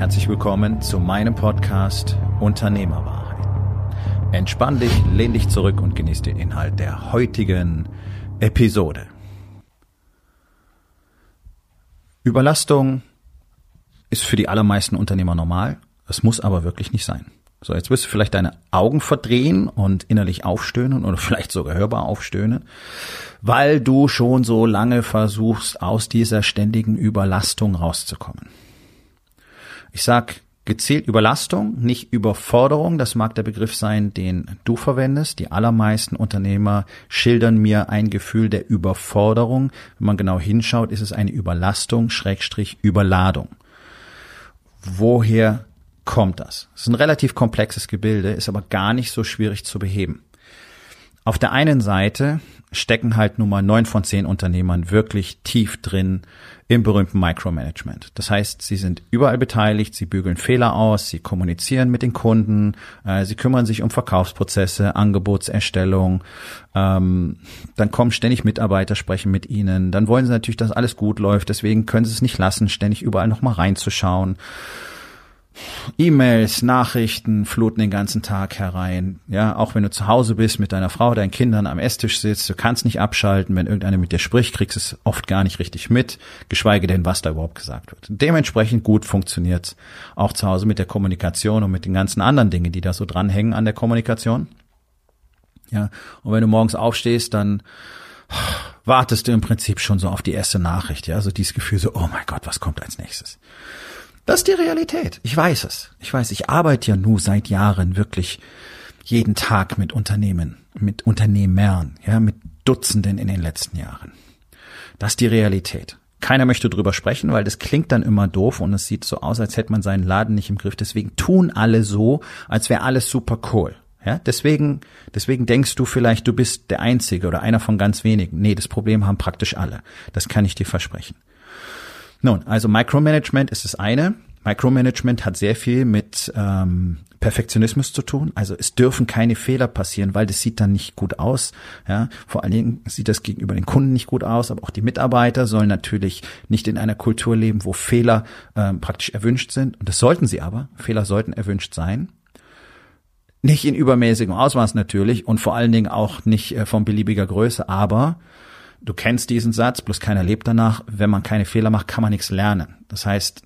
Herzlich willkommen zu meinem Podcast Unternehmerwahrheit. Entspann dich, lehn dich zurück und genieß den Inhalt der heutigen Episode. Überlastung ist für die allermeisten Unternehmer normal. Es muss aber wirklich nicht sein. So, jetzt wirst du vielleicht deine Augen verdrehen und innerlich aufstöhnen oder vielleicht sogar hörbar aufstöhnen, weil du schon so lange versuchst, aus dieser ständigen Überlastung rauszukommen. Ich sag gezielt Überlastung, nicht Überforderung. Das mag der Begriff sein, den du verwendest. Die allermeisten Unternehmer schildern mir ein Gefühl der Überforderung. Wenn man genau hinschaut, ist es eine Überlastung, Schrägstrich Überladung. Woher kommt das? Es ist ein relativ komplexes Gebilde, ist aber gar nicht so schwierig zu beheben. Auf der einen Seite stecken halt nun mal neun von zehn Unternehmern wirklich tief drin im berühmten Micromanagement. Das heißt, sie sind überall beteiligt, sie bügeln Fehler aus, sie kommunizieren mit den Kunden, äh, sie kümmern sich um Verkaufsprozesse, Angebotserstellung, ähm, dann kommen ständig Mitarbeiter, sprechen mit ihnen, dann wollen sie natürlich, dass alles gut läuft, deswegen können sie es nicht lassen, ständig überall nochmal reinzuschauen. E-Mails, Nachrichten fluten den ganzen Tag herein. Ja, auch wenn du zu Hause bist mit deiner Frau, deinen Kindern am Esstisch sitzt, du kannst nicht abschalten. Wenn irgendeiner mit dir spricht, kriegst du es oft gar nicht richtig mit, geschweige denn, was da überhaupt gesagt wird. Dementsprechend gut funktioniert auch zu Hause mit der Kommunikation und mit den ganzen anderen Dingen, die da so dranhängen an der Kommunikation. Ja, und wenn du morgens aufstehst, dann wartest du im Prinzip schon so auf die erste Nachricht. Ja, also dieses Gefühl so, oh mein Gott, was kommt als nächstes? Das ist die Realität. Ich weiß es. Ich weiß, ich arbeite ja nur seit Jahren wirklich jeden Tag mit Unternehmen, mit Unternehmern, ja, mit Dutzenden in den letzten Jahren. Das ist die Realität. Keiner möchte drüber sprechen, weil das klingt dann immer doof und es sieht so aus, als hätte man seinen Laden nicht im Griff. Deswegen tun alle so, als wäre alles super cool. Ja, deswegen, deswegen denkst du vielleicht, du bist der Einzige oder einer von ganz wenigen. Nee, das Problem haben praktisch alle. Das kann ich dir versprechen. Nun, also Micromanagement ist das eine. Micromanagement hat sehr viel mit ähm, Perfektionismus zu tun. Also es dürfen keine Fehler passieren, weil das sieht dann nicht gut aus. Ja, vor allen Dingen sieht das gegenüber den Kunden nicht gut aus, aber auch die Mitarbeiter sollen natürlich nicht in einer Kultur leben, wo Fehler ähm, praktisch erwünscht sind. Und das sollten sie aber. Fehler sollten erwünscht sein. Nicht in übermäßigem Ausmaß natürlich und vor allen Dingen auch nicht äh, von beliebiger Größe, aber Du kennst diesen Satz, bloß keiner lebt danach. Wenn man keine Fehler macht, kann man nichts lernen. Das heißt,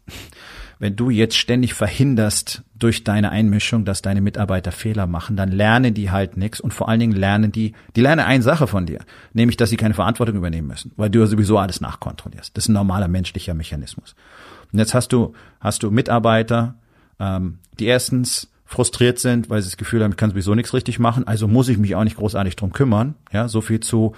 wenn du jetzt ständig verhinderst durch deine Einmischung, dass deine Mitarbeiter Fehler machen, dann lernen die halt nichts und vor allen Dingen lernen die, die lernen eine Sache von dir, nämlich, dass sie keine Verantwortung übernehmen müssen, weil du ja sowieso alles nachkontrollierst. Das ist ein normaler menschlicher Mechanismus. Und jetzt hast du, hast du Mitarbeiter, ähm, die erstens frustriert sind, weil sie das Gefühl haben, ich kann sowieso nichts richtig machen, also muss ich mich auch nicht großartig drum kümmern. Ja, so viel zu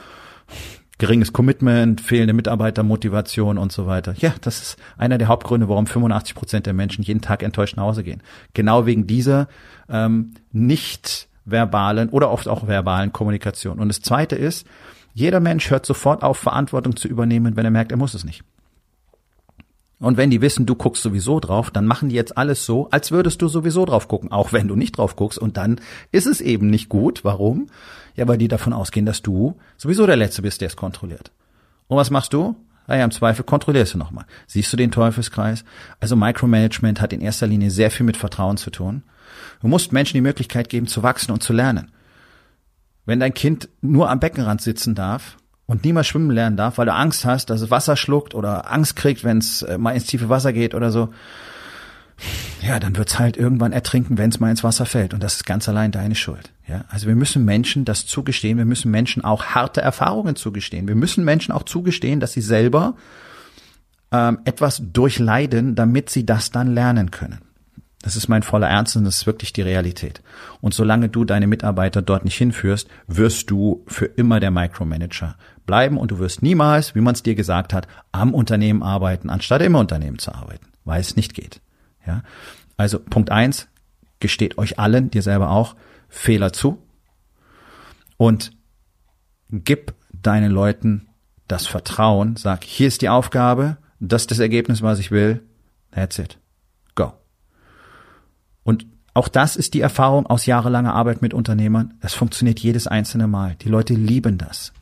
geringes Commitment, fehlende Mitarbeitermotivation und so weiter. Ja, das ist einer der Hauptgründe, warum 85 Prozent der Menschen jeden Tag enttäuscht nach Hause gehen. Genau wegen dieser ähm, nicht verbalen oder oft auch verbalen Kommunikation. Und das Zweite ist, jeder Mensch hört sofort auf, Verantwortung zu übernehmen, wenn er merkt, er muss es nicht. Und wenn die wissen, du guckst sowieso drauf, dann machen die jetzt alles so, als würdest du sowieso drauf gucken, auch wenn du nicht drauf guckst. Und dann ist es eben nicht gut. Warum? Ja, weil die davon ausgehen, dass du sowieso der Letzte bist, der es kontrolliert. Und was machst du? Naja, im Zweifel kontrollierst du nochmal. Siehst du den Teufelskreis? Also Micromanagement hat in erster Linie sehr viel mit Vertrauen zu tun. Du musst Menschen die Möglichkeit geben, zu wachsen und zu lernen. Wenn dein Kind nur am Beckenrand sitzen darf, und niemals schwimmen lernen darf, weil du Angst hast, dass es Wasser schluckt oder Angst kriegt, wenn es äh, mal ins tiefe Wasser geht oder so, ja, dann wird's halt irgendwann ertrinken, wenn es mal ins Wasser fällt. Und das ist ganz allein deine Schuld. Ja, also wir müssen Menschen das zugestehen. Wir müssen Menschen auch harte Erfahrungen zugestehen. Wir müssen Menschen auch zugestehen, dass sie selber ähm, etwas durchleiden, damit sie das dann lernen können. Das ist mein voller Ernst und das ist wirklich die Realität. Und solange du deine Mitarbeiter dort nicht hinführst, wirst du für immer der Micromanager bleiben und du wirst niemals, wie man es dir gesagt hat, am Unternehmen arbeiten, anstatt im Unternehmen zu arbeiten, weil es nicht geht. Ja? Also Punkt eins, gesteht euch allen, dir selber auch, Fehler zu und gib deinen Leuten das Vertrauen, sag, hier ist die Aufgabe, das ist das Ergebnis, was ich will, that's it. Go. Und auch das ist die Erfahrung aus jahrelanger Arbeit mit Unternehmern. Es funktioniert jedes einzelne Mal. Die Leute lieben das.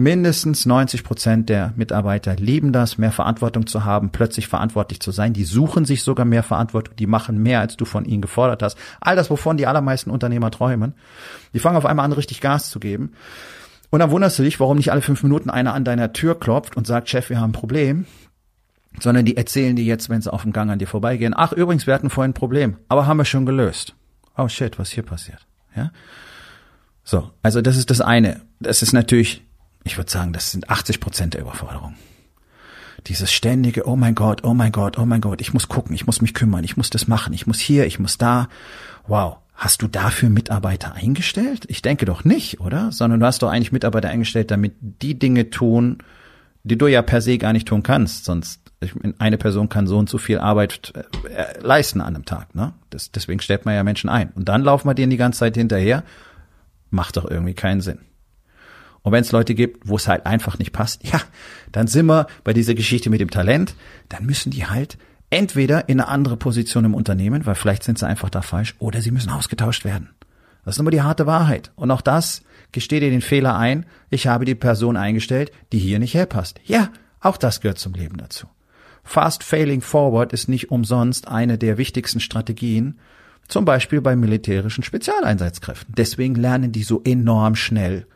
Mindestens 90 Prozent der Mitarbeiter lieben das, mehr Verantwortung zu haben, plötzlich verantwortlich zu sein. Die suchen sich sogar mehr Verantwortung, die machen mehr, als du von ihnen gefordert hast. All das, wovon die allermeisten Unternehmer träumen. Die fangen auf einmal an, richtig Gas zu geben. Und dann wunderst du dich, warum nicht alle fünf Minuten einer an deiner Tür klopft und sagt, Chef, wir haben ein Problem. Sondern die erzählen dir jetzt, wenn sie auf dem Gang an dir vorbeigehen, ach, übrigens, wir hatten vorhin ein Problem, aber haben wir schon gelöst. Oh shit, was hier passiert? Ja? So, also das ist das eine. Das ist natürlich ich würde sagen, das sind 80 Prozent der Überforderung. Dieses ständige, oh mein Gott, oh mein Gott, oh mein Gott, ich muss gucken, ich muss mich kümmern, ich muss das machen, ich muss hier, ich muss da. Wow. Hast du dafür Mitarbeiter eingestellt? Ich denke doch nicht, oder? Sondern du hast doch eigentlich Mitarbeiter eingestellt, damit die Dinge tun, die du ja per se gar nicht tun kannst. Sonst, eine Person kann so und so viel Arbeit äh, leisten an einem Tag. Ne? Das, deswegen stellt man ja Menschen ein. Und dann laufen wir denen die ganze Zeit hinterher. Macht doch irgendwie keinen Sinn. Und wenn es Leute gibt, wo es halt einfach nicht passt, ja, dann sind wir bei dieser Geschichte mit dem Talent, dann müssen die halt entweder in eine andere Position im Unternehmen, weil vielleicht sind sie einfach da falsch, oder sie müssen ausgetauscht werden. Das ist immer die harte Wahrheit. Und auch das gesteht dir den Fehler ein, ich habe die Person eingestellt, die hier nicht herpasst. Ja, auch das gehört zum Leben dazu. Fast Failing Forward ist nicht umsonst eine der wichtigsten Strategien, zum Beispiel bei militärischen Spezialeinsatzkräften. Deswegen lernen die so enorm schnell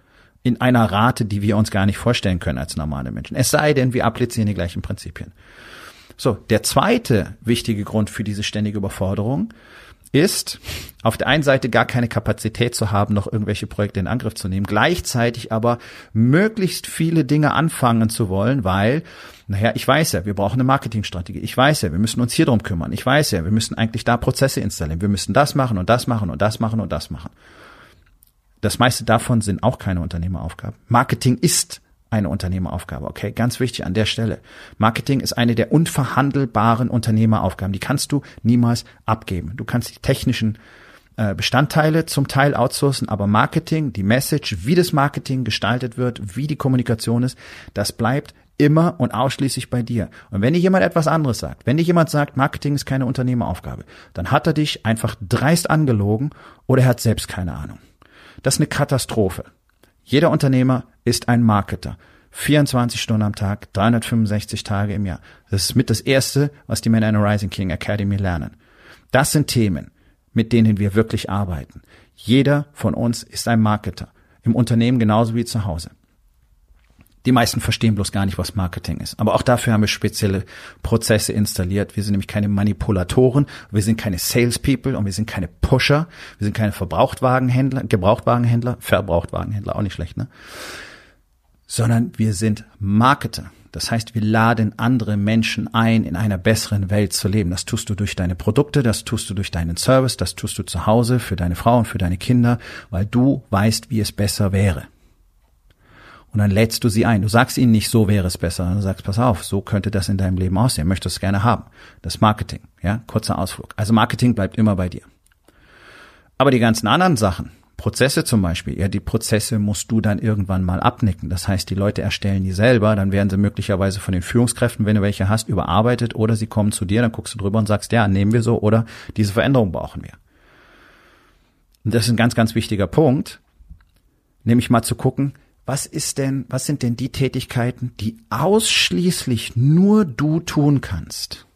in einer Rate, die wir uns gar nicht vorstellen können als normale Menschen. Es sei denn, wir applizieren die gleichen Prinzipien. So, der zweite wichtige Grund für diese ständige Überforderung ist, auf der einen Seite gar keine Kapazität zu haben, noch irgendwelche Projekte in Angriff zu nehmen, gleichzeitig aber möglichst viele Dinge anfangen zu wollen, weil, naja, ich weiß ja, wir brauchen eine Marketingstrategie. Ich weiß ja, wir müssen uns hier drum kümmern. Ich weiß ja, wir müssen eigentlich da Prozesse installieren. Wir müssen das machen und das machen und das machen und das machen. Das meiste davon sind auch keine Unternehmeraufgaben. Marketing ist eine Unternehmeraufgabe, okay? Ganz wichtig an der Stelle. Marketing ist eine der unverhandelbaren Unternehmeraufgaben. Die kannst du niemals abgeben. Du kannst die technischen äh, Bestandteile zum Teil outsourcen, aber Marketing, die Message, wie das Marketing gestaltet wird, wie die Kommunikation ist, das bleibt immer und ausschließlich bei dir. Und wenn dir jemand etwas anderes sagt, wenn dir jemand sagt, Marketing ist keine Unternehmeraufgabe, dann hat er dich einfach dreist angelogen oder er hat selbst keine Ahnung. Das ist eine Katastrophe. Jeder Unternehmer ist ein Marketer. 24 Stunden am Tag, 365 Tage im Jahr. Das ist mit das Erste, was die Men in Rising King Academy lernen. Das sind Themen, mit denen wir wirklich arbeiten. Jeder von uns ist ein Marketer. Im Unternehmen genauso wie zu Hause. Die meisten verstehen bloß gar nicht, was Marketing ist. Aber auch dafür haben wir spezielle Prozesse installiert. Wir sind nämlich keine Manipulatoren, wir sind keine Salespeople und wir sind keine Pusher, wir sind keine Verbrauchtwagenhändler, Gebrauchtwagenhändler, Verbrauchtwagenhändler, auch nicht schlecht, ne? Sondern wir sind Marketer. Das heißt, wir laden andere Menschen ein, in einer besseren Welt zu leben. Das tust du durch deine Produkte, das tust du durch deinen Service, das tust du zu Hause für deine Frau und für deine Kinder, weil du weißt, wie es besser wäre. Und dann lädst du sie ein. Du sagst ihnen nicht, so wäre es besser. Du sagst, pass auf, so könnte das in deinem Leben aussehen. Möchtest es gerne haben. Das Marketing, ja, kurzer Ausflug. Also Marketing bleibt immer bei dir. Aber die ganzen anderen Sachen, Prozesse zum Beispiel, ja, die Prozesse musst du dann irgendwann mal abnicken. Das heißt, die Leute erstellen die selber, dann werden sie möglicherweise von den Führungskräften, wenn du welche hast, überarbeitet oder sie kommen zu dir, dann guckst du drüber und sagst, ja, nehmen wir so oder diese Veränderung brauchen wir. Und das ist ein ganz, ganz wichtiger Punkt, nämlich mal zu gucken, was ist denn, was sind denn die Tätigkeiten, die ausschließlich nur du tun kannst?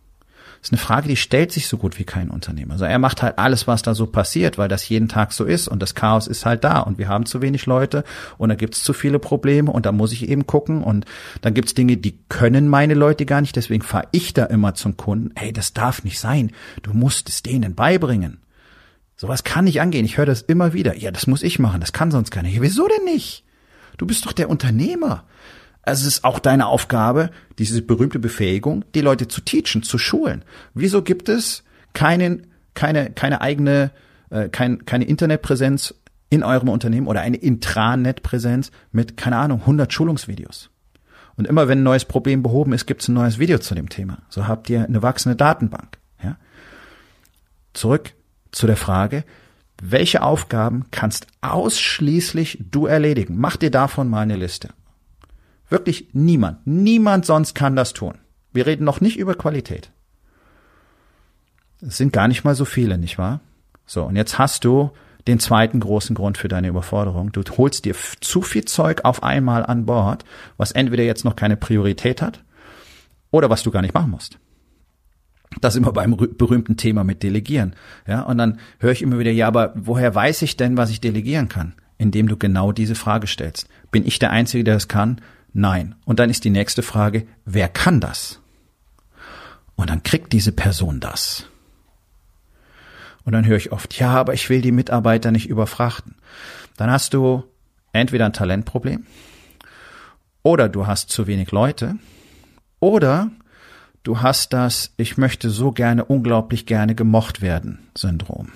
Das ist eine Frage, die stellt sich so gut wie kein Unternehmer. Also er macht halt alles, was da so passiert, weil das jeden Tag so ist und das Chaos ist halt da und wir haben zu wenig Leute und da gibt's zu viele Probleme und da muss ich eben gucken und dann gibt's Dinge, die können meine Leute gar nicht, deswegen fahre ich da immer zum Kunden. Hey, das darf nicht sein. Du musst es denen beibringen. Sowas kann nicht angehen. Ich höre das immer wieder. Ja, das muss ich machen. Das kann sonst keiner. Ja, wieso denn nicht? Du bist doch der Unternehmer. Also es ist auch deine Aufgabe, diese berühmte Befähigung, die Leute zu teachen, zu schulen. Wieso gibt es keinen, keine, keine eigene, äh, kein, keine Internetpräsenz in eurem Unternehmen oder eine Intranet-Präsenz mit, keine Ahnung, 100 Schulungsvideos? Und immer wenn ein neues Problem behoben ist, gibt es ein neues Video zu dem Thema. So habt ihr eine wachsende Datenbank. Ja? Zurück zu der Frage, welche Aufgaben kannst ausschließlich du erledigen? Mach dir davon mal eine Liste. Wirklich niemand, niemand sonst kann das tun. Wir reden noch nicht über Qualität. Es sind gar nicht mal so viele, nicht wahr? So, und jetzt hast du den zweiten großen Grund für deine Überforderung. Du holst dir zu viel Zeug auf einmal an Bord, was entweder jetzt noch keine Priorität hat oder was du gar nicht machen musst. Das immer beim berühmten Thema mit Delegieren. Ja, und dann höre ich immer wieder, ja, aber woher weiß ich denn, was ich delegieren kann? Indem du genau diese Frage stellst. Bin ich der Einzige, der es kann? Nein. Und dann ist die nächste Frage, wer kann das? Und dann kriegt diese Person das. Und dann höre ich oft, ja, aber ich will die Mitarbeiter nicht überfrachten. Dann hast du entweder ein Talentproblem oder du hast zu wenig Leute oder du hast das Ich möchte so gerne, unglaublich gerne gemocht werden Syndrom.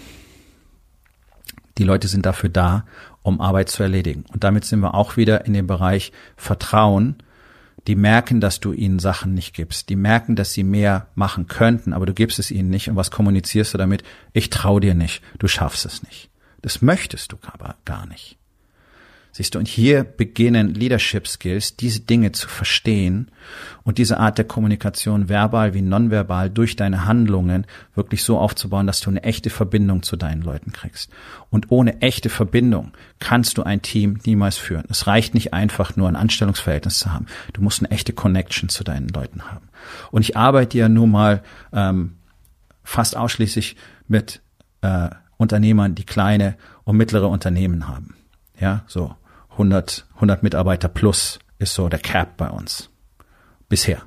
Die Leute sind dafür da, um Arbeit zu erledigen. Und damit sind wir auch wieder in dem Bereich Vertrauen, die merken, dass du ihnen Sachen nicht gibst. Die merken, dass sie mehr machen könnten, aber du gibst es ihnen nicht. Und was kommunizierst du damit? Ich trau dir nicht. Du schaffst es nicht. Das möchtest du aber gar nicht. Siehst du, und hier beginnen Leadership Skills, diese Dinge zu verstehen und diese Art der Kommunikation verbal wie nonverbal durch deine Handlungen wirklich so aufzubauen, dass du eine echte Verbindung zu deinen Leuten kriegst. Und ohne echte Verbindung kannst du ein Team niemals führen. Es reicht nicht einfach nur ein Anstellungsverhältnis zu haben. Du musst eine echte Connection zu deinen Leuten haben. Und ich arbeite ja nun mal ähm, fast ausschließlich mit äh, Unternehmern, die kleine und mittlere Unternehmen haben. Ja, so 100, 100 Mitarbeiter plus ist so der Cap bei uns. Bisher.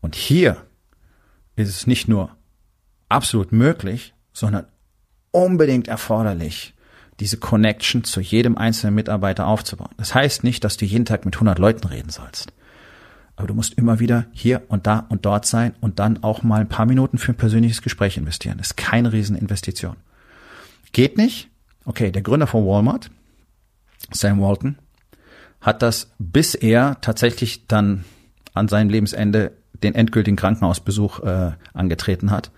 Und hier ist es nicht nur absolut möglich, sondern unbedingt erforderlich, diese Connection zu jedem einzelnen Mitarbeiter aufzubauen. Das heißt nicht, dass du jeden Tag mit 100 Leuten reden sollst. Aber du musst immer wieder hier und da und dort sein und dann auch mal ein paar Minuten für ein persönliches Gespräch investieren. Das ist keine Rieseninvestition. Geht nicht? Okay, der Gründer von Walmart, Sam Walton, hat das, bis er tatsächlich dann an seinem Lebensende den endgültigen Krankenhausbesuch äh, angetreten hat,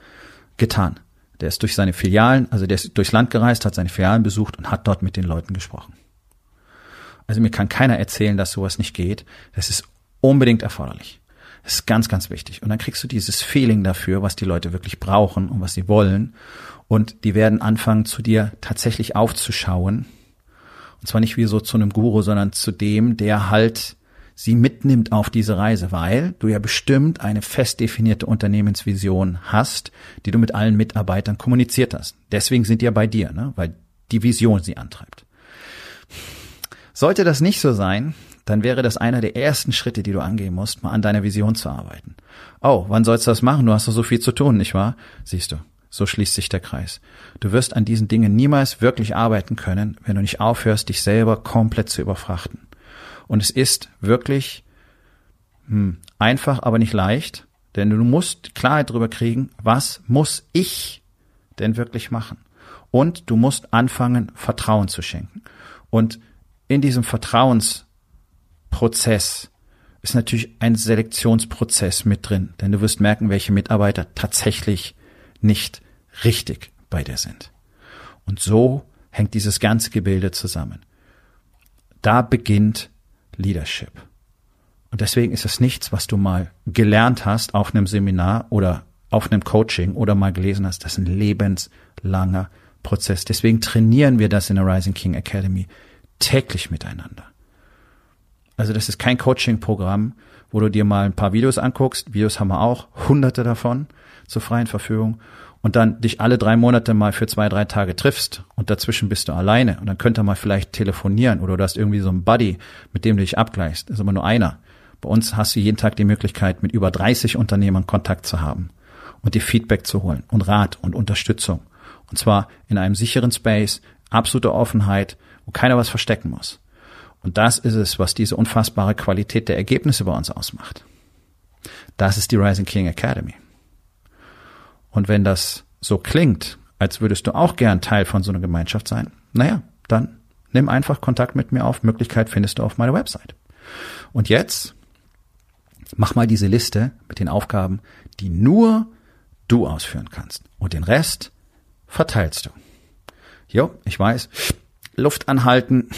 getan. Der ist durch seine Filialen, also der ist durchs Land gereist, hat seine Filialen besucht und hat dort mit den Leuten gesprochen. Also mir kann keiner erzählen, dass sowas nicht geht. Das ist unbedingt erforderlich. Das ist ganz, ganz wichtig. Und dann kriegst du dieses Feeling dafür, was die Leute wirklich brauchen und was sie wollen. Und die werden anfangen, zu dir tatsächlich aufzuschauen und zwar nicht wie so zu einem Guru, sondern zu dem, der halt sie mitnimmt auf diese Reise, weil du ja bestimmt eine fest definierte Unternehmensvision hast, die du mit allen Mitarbeitern kommuniziert hast. Deswegen sind die ja bei dir, ne? weil die Vision sie antreibt. Sollte das nicht so sein, dann wäre das einer der ersten Schritte, die du angehen musst, mal an deiner Vision zu arbeiten. Oh, wann sollst du das machen? Du hast doch so viel zu tun, nicht wahr? Siehst du. So schließt sich der Kreis. Du wirst an diesen Dingen niemals wirklich arbeiten können, wenn du nicht aufhörst, dich selber komplett zu überfrachten. Und es ist wirklich hm, einfach, aber nicht leicht, denn du musst Klarheit darüber kriegen, was muss ich denn wirklich machen? Und du musst anfangen, Vertrauen zu schenken. Und in diesem Vertrauensprozess ist natürlich ein Selektionsprozess mit drin, denn du wirst merken, welche Mitarbeiter tatsächlich nicht richtig bei dir sind. Und so hängt dieses ganze Gebilde zusammen. Da beginnt Leadership. Und deswegen ist es nichts, was du mal gelernt hast auf einem Seminar oder auf einem Coaching oder mal gelesen hast. Das ist ein lebenslanger Prozess. Deswegen trainieren wir das in der Rising King Academy täglich miteinander. Also das ist kein Coaching-Programm, wo du dir mal ein paar Videos anguckst. Videos haben wir auch, hunderte davon zur freien Verfügung und dann dich alle drei Monate mal für zwei, drei Tage triffst und dazwischen bist du alleine und dann könnt ihr mal vielleicht telefonieren oder du hast irgendwie so einen Buddy, mit dem du dich abgleichst. Das ist aber nur einer. Bei uns hast du jeden Tag die Möglichkeit, mit über 30 Unternehmern Kontakt zu haben und dir Feedback zu holen und Rat und Unterstützung. Und zwar in einem sicheren Space, absolute Offenheit, wo keiner was verstecken muss. Und das ist es, was diese unfassbare Qualität der Ergebnisse bei uns ausmacht. Das ist die Rising King Academy. Und wenn das so klingt, als würdest du auch gern Teil von so einer Gemeinschaft sein, naja, dann nimm einfach Kontakt mit mir auf. Möglichkeit findest du auf meiner Website. Und jetzt mach mal diese Liste mit den Aufgaben, die nur du ausführen kannst. Und den Rest verteilst du. Jo, ich weiß. Luft anhalten,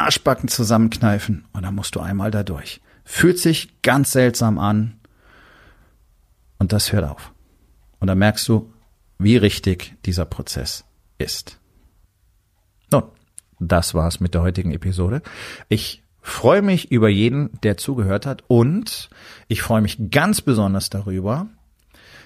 Arschbacken zusammenkneifen und dann musst du einmal da durch. Fühlt sich ganz seltsam an und das hört auf. Und dann merkst du, wie richtig dieser Prozess ist. Nun, das war's mit der heutigen Episode. Ich freue mich über jeden, der zugehört hat und ich freue mich ganz besonders darüber,